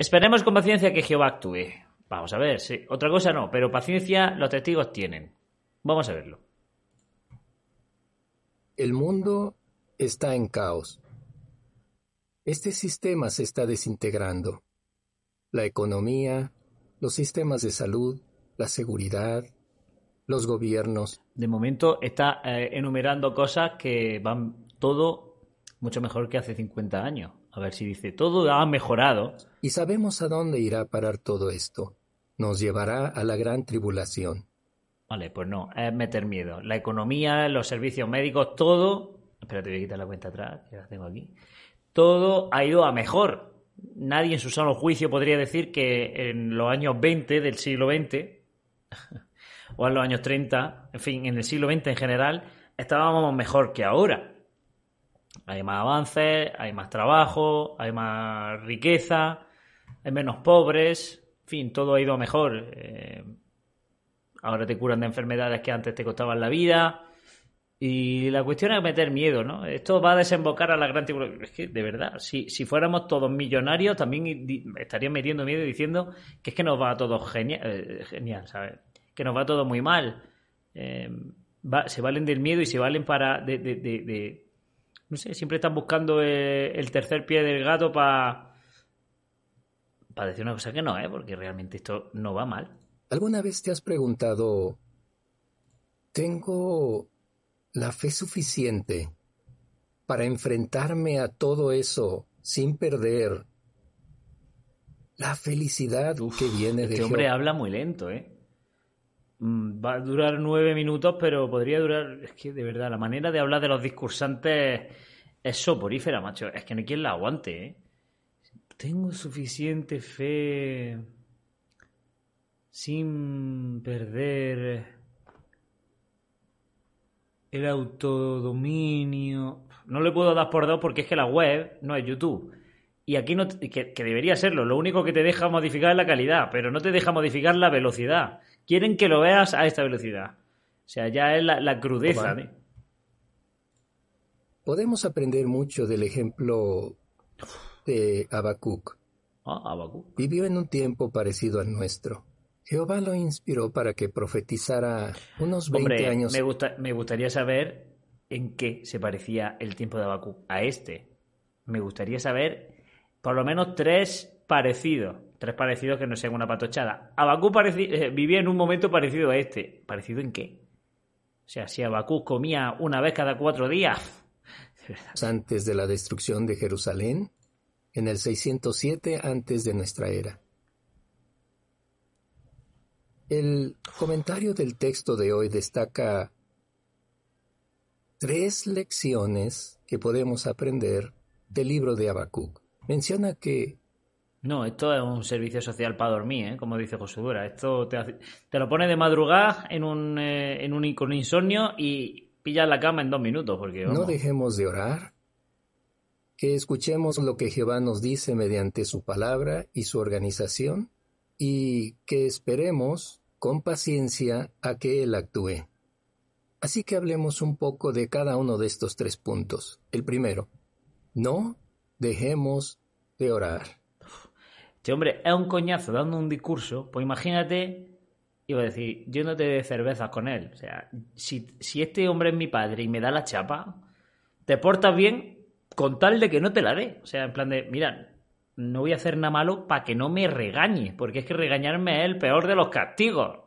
Esperemos con paciencia que Jehová actúe. Vamos a ver, sí. Otra cosa no, pero paciencia los testigos tienen. Vamos a verlo. El mundo está en caos. Este sistema se está desintegrando. La economía, los sistemas de salud, la seguridad, los gobiernos. De momento está eh, enumerando cosas que van todo mucho mejor que hace 50 años. A ver si dice, todo ha mejorado. Y sabemos a dónde irá a parar todo esto nos llevará a la gran tribulación. Vale, pues no, es meter miedo. La economía, los servicios médicos, todo. Espérate, voy a quitar la cuenta atrás, que la tengo aquí. Todo ha ido a mejor. Nadie en su sano juicio podría decir que en los años 20 del siglo XX, o en los años 30, en fin, en el siglo XX en general, estábamos mejor que ahora. Hay más avances, hay más trabajo, hay más riqueza, hay menos pobres, fin, todo ha ido mejor. Eh, ahora te curan de enfermedades que antes te costaban la vida. Y la cuestión es meter miedo, ¿no? Esto va a desembocar a la gran tribulación. Es que, de verdad, si, si fuéramos todos millonarios, también estarían metiendo miedo y diciendo que es que nos va todo genial, eh, genial ¿sabes? Que nos va todo muy mal. Eh, se valen del miedo y se valen para. De, no sé, siempre están buscando el tercer pie del gato para para decir una cosa que no, ¿eh? porque realmente esto no va mal. ¿Alguna vez te has preguntado, ¿tengo la fe suficiente para enfrentarme a todo eso sin perder la felicidad que viene de Este hombre habla muy lento, ¿eh? Mm, va a durar nueve minutos, pero podría durar. Es que de verdad, la manera de hablar de los discursantes es soporífera, macho. Es que no hay quien la aguante, ¿eh? Tengo suficiente fe sin perder el autodominio. No le puedo dar por dos porque es que la web no es YouTube. Y aquí no, que, debería serlo. Lo único que te deja modificar es la calidad, pero no te deja modificar la velocidad. Quieren que lo veas a esta velocidad. O sea, ya es la, crudeza. Podemos aprender mucho del ejemplo de Habacuc. Ah, Vivió en un tiempo parecido al nuestro. Jehová lo inspiró para que profetizara unos 20 años. Me, gusta, me gustaría saber en qué se parecía el tiempo de Habacuc a este. Me gustaría saber por lo menos tres parecidos. Tres parecidos que no sean una patochada. Habacuc eh, vivía en un momento parecido a este. ¿Parecido en qué? O sea, si Habacuc comía una vez cada cuatro días. Antes de la destrucción de Jerusalén, en el 607 antes de nuestra era. El comentario del texto de hoy destaca tres lecciones que podemos aprender del libro de Habacuc. Menciona que no, esto es un servicio social para dormir, ¿eh? como dice José Esto te, te, lo pone de madrugada en un, eh, en un con insomnio y pillas la cama en dos minutos. Porque, No dejemos de orar que escuchemos lo que Jehová nos dice mediante su palabra y su organización, y que esperemos con paciencia a que Él actúe. Así que hablemos un poco de cada uno de estos tres puntos. El primero, no dejemos de orar. Este hombre es un coñazo dando un discurso, pues imagínate, iba a decir, yo no te de cervezas con él. O sea, si, si este hombre es mi padre y me da la chapa, te portas bien, con tal de que no te la dé. O sea, en plan de, mira, no voy a hacer nada malo para que no me regañe, porque es que regañarme es el peor de los castigos.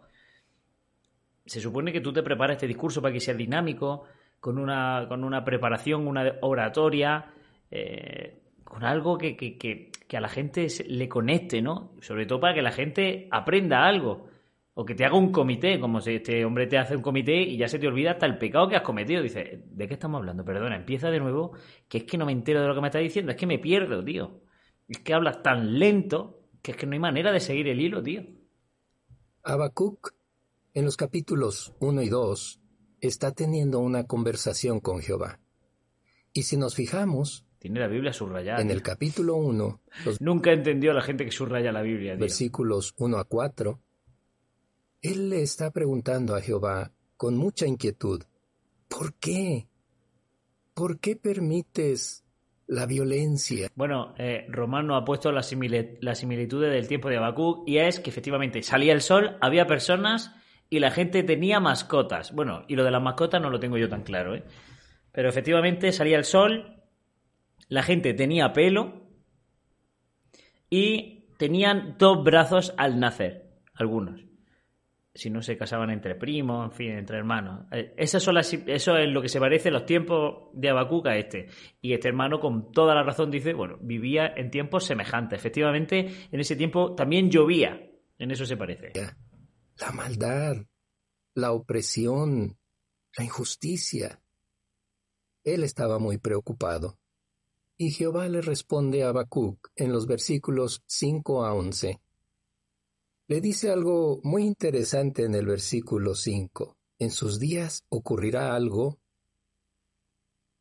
Se supone que tú te preparas este discurso para que sea dinámico, con una, con una preparación, una oratoria, eh, con algo que, que, que, a la gente le conecte, ¿no? Sobre todo para que la gente aprenda algo. O que te haga un comité, como si este hombre te hace un comité y ya se te olvida hasta el pecado que has cometido. Dice, ¿de qué estamos hablando? Perdona, empieza de nuevo, que es que no me entero de lo que me está diciendo, es que me pierdo, tío. Es que hablas tan lento que es que no hay manera de seguir el hilo, tío. Habacuc, en los capítulos 1 y 2, está teniendo una conversación con Jehová. Y si nos fijamos, Tiene la Biblia subrayada. en el capítulo 1, los Nunca entendió a la gente que subraya la Biblia, tío. versículos 1 a 4, él le está preguntando a Jehová con mucha inquietud, ¿por qué? ¿Por qué permites la violencia? Bueno, eh, Romano ha puesto las las similitudes del tiempo de Habacuc y es que efectivamente salía el sol, había personas y la gente tenía mascotas. Bueno, y lo de las mascotas no lo tengo yo tan claro, ¿eh? Pero efectivamente salía el sol, la gente tenía pelo y tenían dos brazos al nacer, algunos. Si no se casaban entre primos, en fin, entre hermanos. Eh, Esas son las, eso es lo que se parece los tiempos de Habacuc a este. Y este hermano, con toda la razón, dice, bueno, vivía en tiempos semejantes. Efectivamente, en ese tiempo también llovía. En eso se parece. La maldad, la opresión, la injusticia. Él estaba muy preocupado. Y Jehová le responde a Habacuc en los versículos 5 a 11. Le dice algo muy interesante en el versículo 5. En sus días ocurrirá algo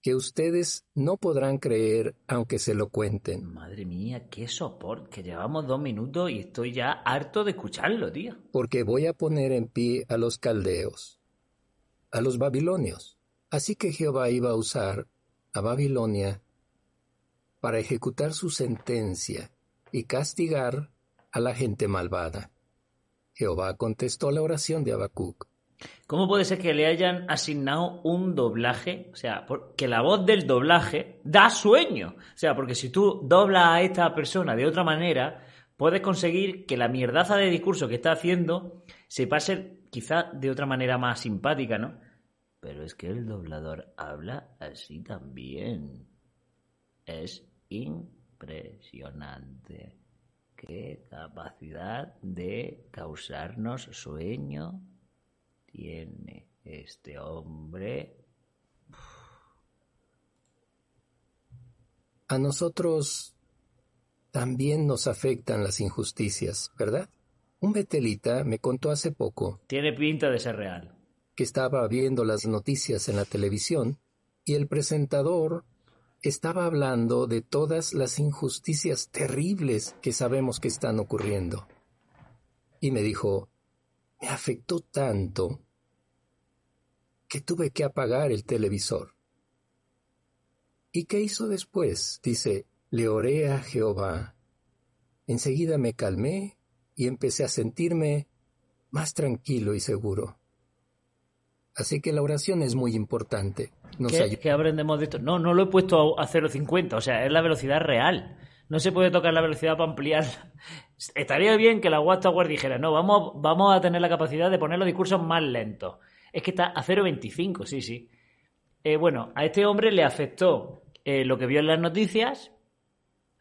que ustedes no podrán creer aunque se lo cuenten. Madre mía, qué soporte. Que llevamos dos minutos y estoy ya harto de escucharlo, tío. porque voy a poner en pie a los caldeos, a los babilonios. Así que Jehová iba a usar a Babilonia para ejecutar su sentencia y castigar a la gente malvada. Jehová contestó la oración de Habacuc. ¿Cómo puede ser que le hayan asignado un doblaje? O sea, porque la voz del doblaje da sueño. O sea, porque si tú doblas a esta persona de otra manera, puedes conseguir que la mierdaza de discurso que está haciendo se pase quizá de otra manera más simpática, ¿no? Pero es que el doblador habla así también. Es impresionante. Qué capacidad de causarnos sueño tiene este hombre. A nosotros también nos afectan las injusticias, ¿verdad? Un betelita me contó hace poco Tiene pinta de ser real. que estaba viendo las noticias en la televisión y el presentador estaba hablando de todas las injusticias terribles que sabemos que están ocurriendo. Y me dijo, me afectó tanto que tuve que apagar el televisor. ¿Y qué hizo después? Dice, le oré a Jehová. Enseguida me calmé y empecé a sentirme más tranquilo y seguro. Así que la oración es muy importante. Nos ¿Qué, ayuda. qué aprendemos de esto? No, no lo he puesto a 0,50, o sea, es la velocidad real. No se puede tocar la velocidad para ampliarla. Estaría bien que la Watchtower dijera, no, vamos, vamos a tener la capacidad de poner los discursos más lentos. Es que está a 0,25, sí, sí. Eh, bueno, a este hombre le afectó eh, lo que vio en las noticias,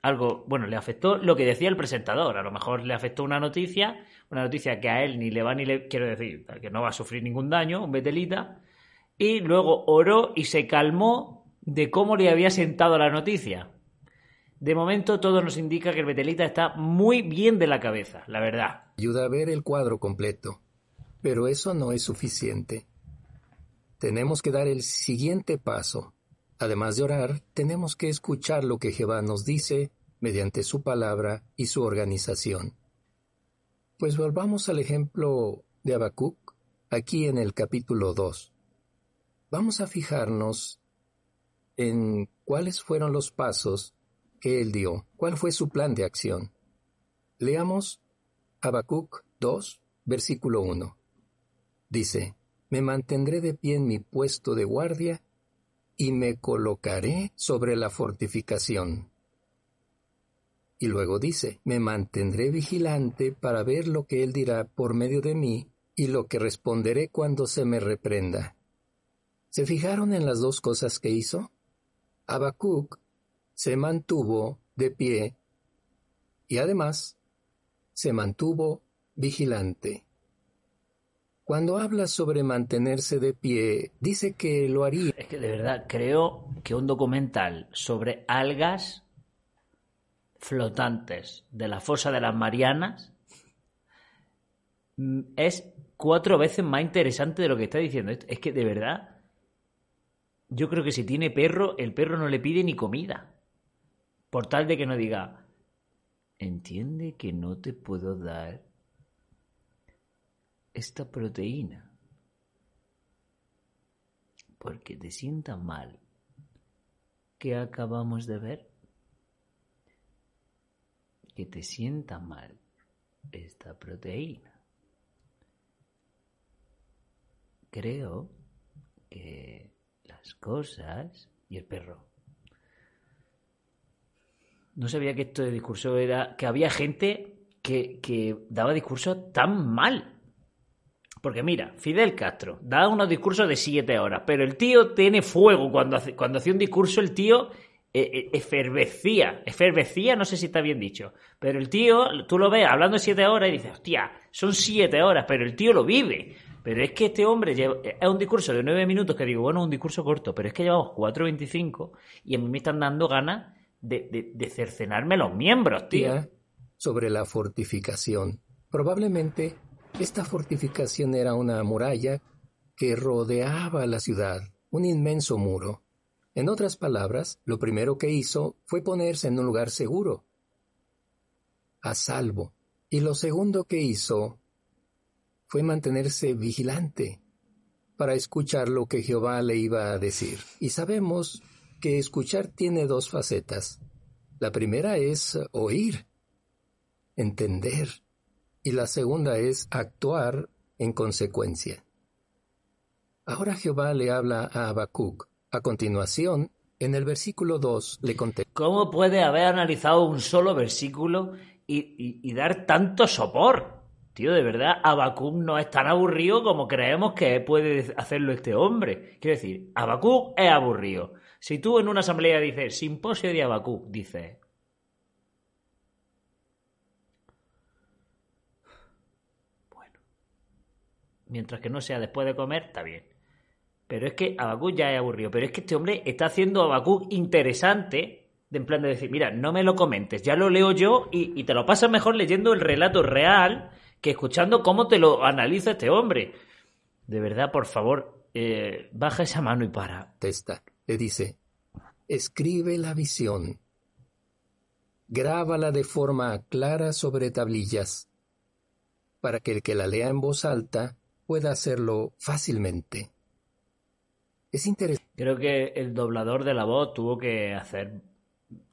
algo, bueno, le afectó lo que decía el presentador. A lo mejor le afectó una noticia, una noticia que a él ni le va ni le. Quiero decir, que no va a sufrir ningún daño, un betelita. Y luego oró y se calmó de cómo le había sentado la noticia. De momento todo nos indica que el betelita está muy bien de la cabeza, la verdad. ayuda a ver el cuadro completo. Pero eso no es suficiente. Tenemos que dar el siguiente paso. Además de orar, tenemos que escuchar lo que Jehová nos dice mediante su palabra y su organización. Pues volvamos al ejemplo de Habacuc, aquí en el capítulo 2. Vamos a fijarnos en cuáles fueron los pasos que él dio, cuál fue su plan de acción. Leamos Habacuc 2, versículo 1. Dice, Me mantendré de pie en mi puesto de guardia y me colocaré sobre la fortificación. Y luego dice, Me mantendré vigilante para ver lo que él dirá por medio de mí y lo que responderé cuando se me reprenda. ¿Se fijaron en las dos cosas que hizo? Habacuc se mantuvo de pie y además se mantuvo vigilante. Cuando habla sobre mantenerse de pie, dice que lo haría Es que de verdad creo que un documental sobre algas flotantes de la fosa de las Marianas mm, es cuatro veces más interesante de lo que está diciendo. Es que de verdad, yo creo que si tiene perro, el perro no le pide ni comida. Por tal de que no diga, entiende que no te puedo dar esta proteína porque te sienta mal. ¿Qué acabamos de ver? Que te sienta mal esta proteína. Creo que las cosas y el perro. No sabía que esto de discurso era que había gente que, que daba discurso tan mal. Porque mira, Fidel Castro da unos discursos de siete horas, pero el tío tiene fuego. Cuando, hace, cuando hacía un discurso, el tío eh, eh, efervecía. Efervecía, no sé si está bien dicho. Pero el tío, tú lo ves hablando siete horas y dices, hostia, son siete horas, pero el tío lo vive. Pero es que este hombre lleva, es un discurso de nueve minutos que digo, bueno, un discurso corto, pero es que llevamos 4.25 y a mí me están dando ganas de, de cercenarme los miembros, tío. Sobre la fortificación. Probablemente esta fortificación era una muralla que rodeaba la ciudad, un inmenso muro. En otras palabras, lo primero que hizo fue ponerse en un lugar seguro, a salvo. Y lo segundo que hizo fue mantenerse vigilante para escuchar lo que Jehová le iba a decir. Y sabemos que escuchar tiene dos facetas. La primera es oír, entender, y la segunda es actuar en consecuencia. Ahora Jehová le habla a Habacuc. A continuación, en el versículo 2 le conté. ¿Cómo puede haber analizado un solo versículo y, dar tanto sopor? Tío, de verdad, Habacuc no es tan aburrido como creemos que puede hacerlo este hombre. Quiero decir, Habacuc es aburrido. Si tú en una asamblea dices simposio de Habacuc, dices, mientras que no sea después de comer, está bien. Pero es que Abacú ya es aburrido. Pero es que este hombre está haciendo Abacú interesante, de en plan de decir, mira, no me lo comentes, ya lo leo yo y, te lo pasas mejor leyendo el relato real que escuchando cómo te lo analiza este hombre. De verdad, por favor, eh, baja esa mano y para. Testa, le dice, escribe la visión, grábala de forma clara sobre tablillas, para que el que la lea en voz alta pueda hacerlo fácilmente. Es interesante. Creo que el doblador de la voz tuvo que hacer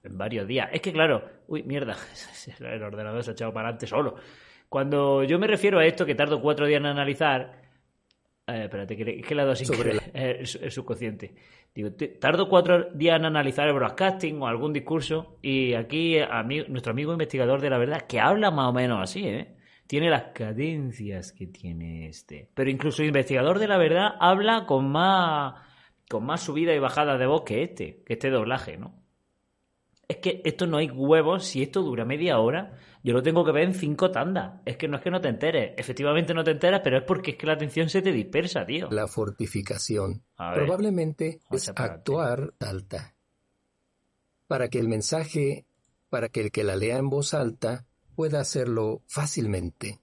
en varios días. Es que claro, uy, mierda, el ordenador se ha echado para adelante solo. Cuando yo me refiero a esto, que tardo cuatro días en analizar, eh, espérate, que, que la dosis es, subconsciente. Digo, tardo cuatro días en analizar el broadcasting o algún discurso y aquí nuestro amigo investigador de la verdad, que habla más o menos así, ¿eh? tiene las cadencias que tiene este. Pero incluso el investigador de la verdad habla con más, con más subida y bajada de voz que este, que este doblaje, ¿no? Es que esto no hay huevos, si esto dura media hora, yo lo tengo que ver en cinco tandas. Es que no es que no te enteres, efectivamente no te enteras, pero es porque es que la atención se te dispersa, tío. La fortificación probablemente es actuar alta. Para que el mensaje, para que el que la lea en voz alta pueda hacerlo fácilmente.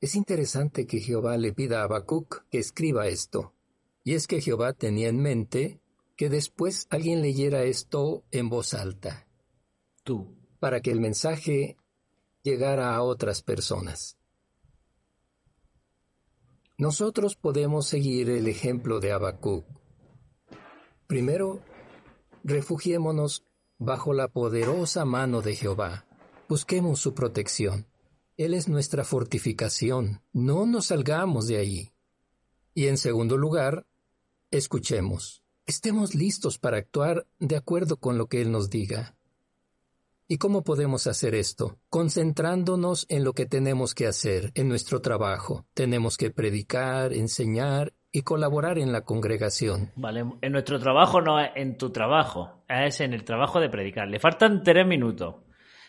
Es interesante que Jehová le pida a Habacuc que escriba esto, y es que Jehová tenía en mente que después alguien leyera esto en voz alta. Tú. Para que el mensaje llegara a otras personas. Nosotros podemos seguir el ejemplo de Habacuc. Primero, refugiémonos bajo la poderosa mano de Jehová. Busquemos su protección. Él es nuestra fortificación. No nos salgamos de ahí. Y en segundo lugar, escuchemos. Estemos listos para actuar de acuerdo con lo que Él nos diga. ¿Y cómo podemos hacer esto? Concentrándonos en lo que tenemos que hacer, en nuestro trabajo. Tenemos que predicar, enseñar y colaborar en la congregación. Vale, en nuestro trabajo no es en tu trabajo, es en el trabajo de predicar. Le faltan tres minutos.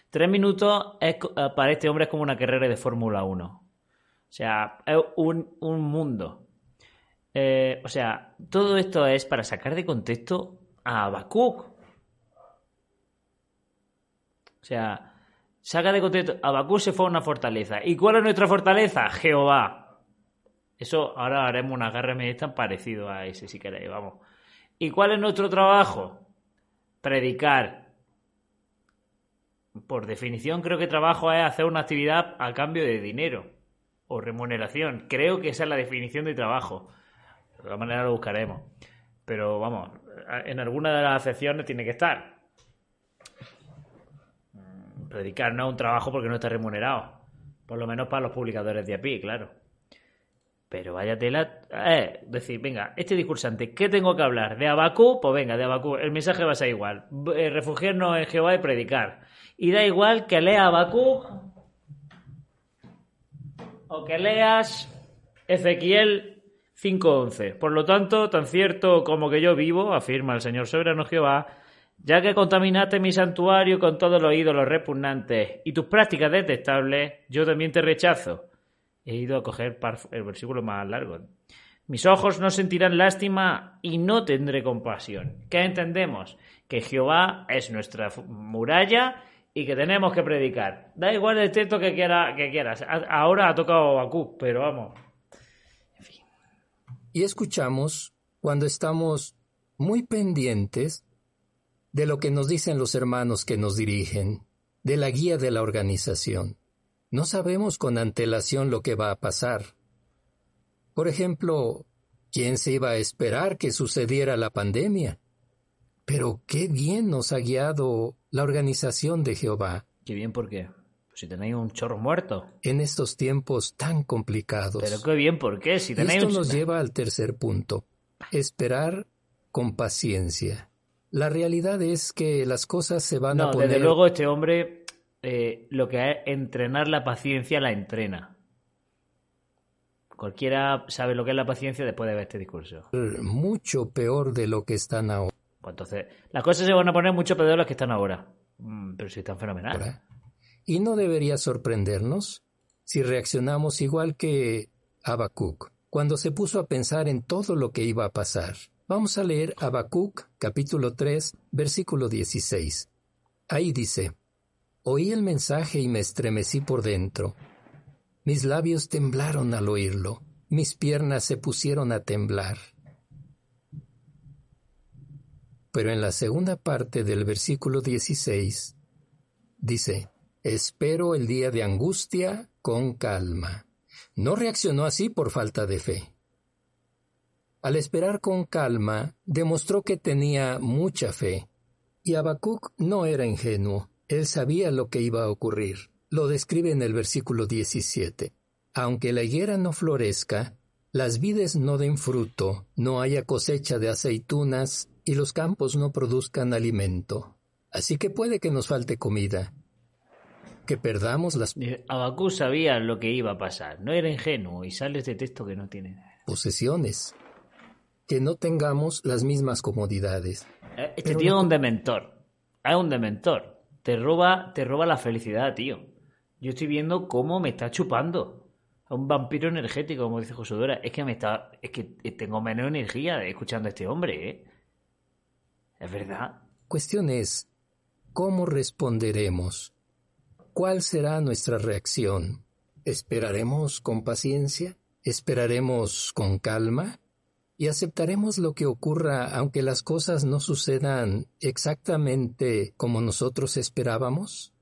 Tres minutos eh, para este hombre es como una carrera de Fórmula 1. O sea, es un, mundo. Eh, o sea, todo esto es para sacar de contexto a Habacuc. O sea, saca de contexto, Abacú se fue a una fortaleza. ¿Y cuál es nuestra fortaleza? Jehová. Eso ahora haremos una guerra tan parecido a ese, si queréis, vamos. ¿Y cuál es nuestro trabajo? Predicar. Por definición, creo que trabajo es hacer una actividad a cambio de dinero o remuneración. Creo que esa es la definición de trabajo. De todas maneras lo buscaremos. Pero vamos, en alguna de las acepciones tiene que estar. Predicar no un trabajo porque no está remunerado. Por lo menos para los publicadores de API, claro. Pero vaya tela. Eh, decir, venga, este discursante, ¿qué tengo que hablar? ¿De Abacú? Pues venga, de Abacú. El mensaje va a ser igual. Eh, refugiarnos en Jehová y predicar. Y da igual que lea Abacú o que leas Ezequiel 5.11. Por lo tanto, tan cierto como que yo vivo, afirma el Señor soberano Jehová, ya que contaminaste mi santuario con todos los ídolos repugnantes y tus prácticas detestables, yo también te rechazo. He ido a coger el versículo más largo. Mis ojos no sentirán lástima y no tendré compasión. ¿Qué entendemos? Que Jehová es nuestra muralla y que tenemos que predicar. Da igual el texto que, quiera, que quieras. Ahora ha tocado Bakú, pero vamos. Y escuchamos cuando estamos muy pendientes de lo que nos dicen los hermanos que nos dirigen, de la guía de la organización. No sabemos con antelación lo que va a pasar. Por ejemplo, ¿quién se iba a esperar que sucediera la pandemia? Pero qué bien nos ha guiado la organización de Jehová. Qué bien, ¿por qué? Si tenéis un chorro muerto. En estos tiempos tan complicados. Pero qué bien, ¿por qué? Si tenéis Esto nos lleva al tercer punto. Esperar con paciencia. La realidad es que las cosas se van a poner... desde luego este hombre eh, lo que es entrenar la paciencia la entrena. Cualquiera sabe lo que es la paciencia después de ver este discurso. Mucho peor de lo que están ahora. Pues entonces, las cosas se van a poner mucho peor de las que están ahora. Mm, pero si están fenomenal. Y no debería sorprendernos si reaccionamos igual que Habacuc, cuando se puso a pensar en todo lo que iba a pasar. Vamos a leer Habacuc, capítulo 3, versículo 16. Ahí dice: Oí el mensaje y me estremecí por dentro. Mis labios temblaron al oírlo, mis piernas se pusieron a temblar. Pero en la segunda parte del versículo 16 dice, espero el día de angustia con calma. No reaccionó así por falta de fe. Al esperar con calma, demostró que tenía mucha fe. Y Habacuc no era ingenuo, él sabía lo que iba a ocurrir. Lo describe en el versículo 17. Aunque la higuera no florezca, las vides no den fruto, no haya cosecha de aceitunas y los campos no produzcan alimento. Así que puede que nos falte comida, que perdamos las... Abacú sabía lo que iba a pasar, no era ingenuo y sale este texto que no tiene... Posesiones, que no tengamos las mismas comodidades. Eh, este tío es un dementor, es un dementor, te roba, te roba la felicidad, tío. Yo estoy viendo cómo me está chupando. A un vampiro energético, como dice Josudora. Es que me está. Es que tengo menos energía escuchando a este hombre, ¿eh? Es verdad. Cuestión es, ¿cómo responderemos? ¿Cuál será nuestra reacción? ¿Esperaremos con paciencia? ¿Esperaremos con calma? ¿Y aceptaremos lo que ocurra aunque las cosas no sucedan exactamente como nosotros esperábamos?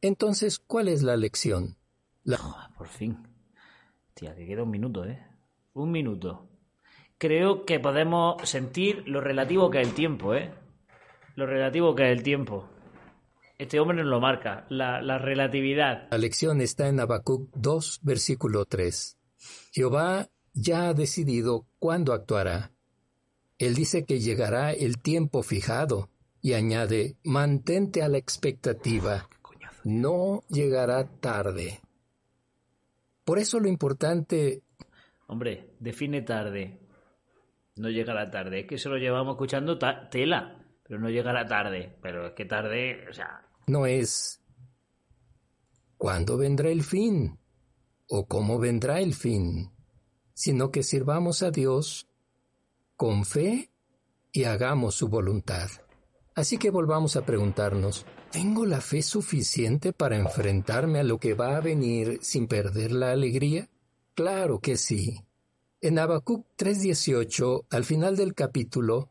Entonces, ¿cuál es la lección? por fin. Tía, te queda un minuto, ¿eh? Un minuto creo que podemos sentir lo relativo que es el tiempo, ¿eh? Lo relativo que es el tiempo. Este hombre nos lo marca, la, la relatividad. La lección está en Habacuc 2, versículo 3. Jehová ya ha decidido cuándo actuará. Él dice que llegará el tiempo fijado y añade, mantente a la expectativa. No llegará tarde. Por eso lo importante... Hombre, define tarde. No llega la tarde. Es que se lo llevamos escuchando tela, pero no llega la tarde. Pero es que tarde, o sea. No es. ¿Cuándo vendrá el fin? ¿O cómo vendrá el fin? Sino que sirvamos a Dios con fe y hagamos su voluntad. Así que volvamos a preguntarnos, ¿tengo la fe suficiente para enfrentarme a lo que va a venir sin perder la alegría? Claro que sí. En Habacuc 3:18, al final del capítulo,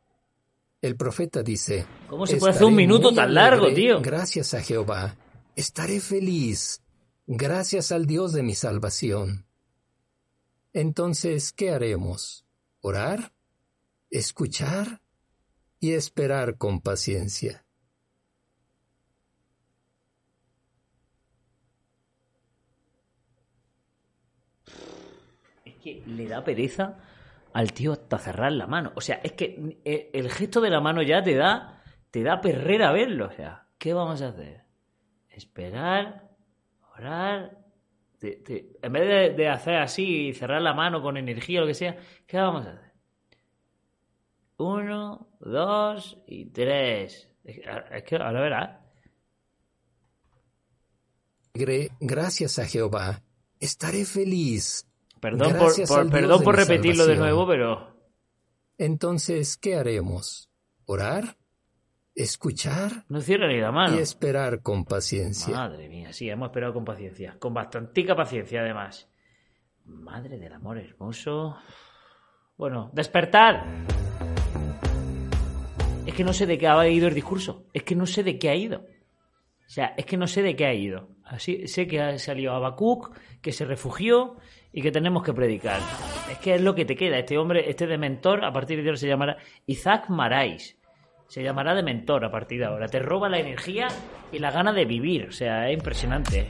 el profeta dice, ¿Cómo se puede hacer un minuto tan largo, tío? Gracias a Jehová. Estaré feliz. Gracias al Dios de mi salvación. Entonces, ¿qué haremos? ¿Orar? ¿Escuchar? y esperar con paciencia. Es que le da pereza al tío hasta cerrar la mano. O sea, es que eh, el gesto de la mano ya te da, te da perrera verlo. O sea, ¿qué vamos a hacer? Esperar, orar. en vez de, de hacer así y cerrar la mano con energía o lo que sea, ¿qué vamos a hacer? Uno, dos y tres. Es que ahora verás. Gracias a Jehová. Estaré feliz. Perdón por, perdón por repetirlo de nuevo, pero. Entonces, ¿qué haremos? ¿Orar? ¿Escuchar? No cierra ni la mano. Y esperar con paciencia. Madre mía, sí, hemos esperado con paciencia. Con bastantica paciencia, además. Madre del amor hermoso. Bueno, despertar es que no sé de qué ha ido el discurso. Es que no sé de qué ha ido. O sea, es que no sé de qué ha ido. Así sé que ha salido Habacuc, que se refugió y que tenemos que predicar. Es que es lo que te queda. Este hombre, este de mentor, a partir de ahora se llamará Isaac Marais. Se llamará de mentor a partir de ahora. Te roba la energía y la gana de vivir. O sea, es impresionante.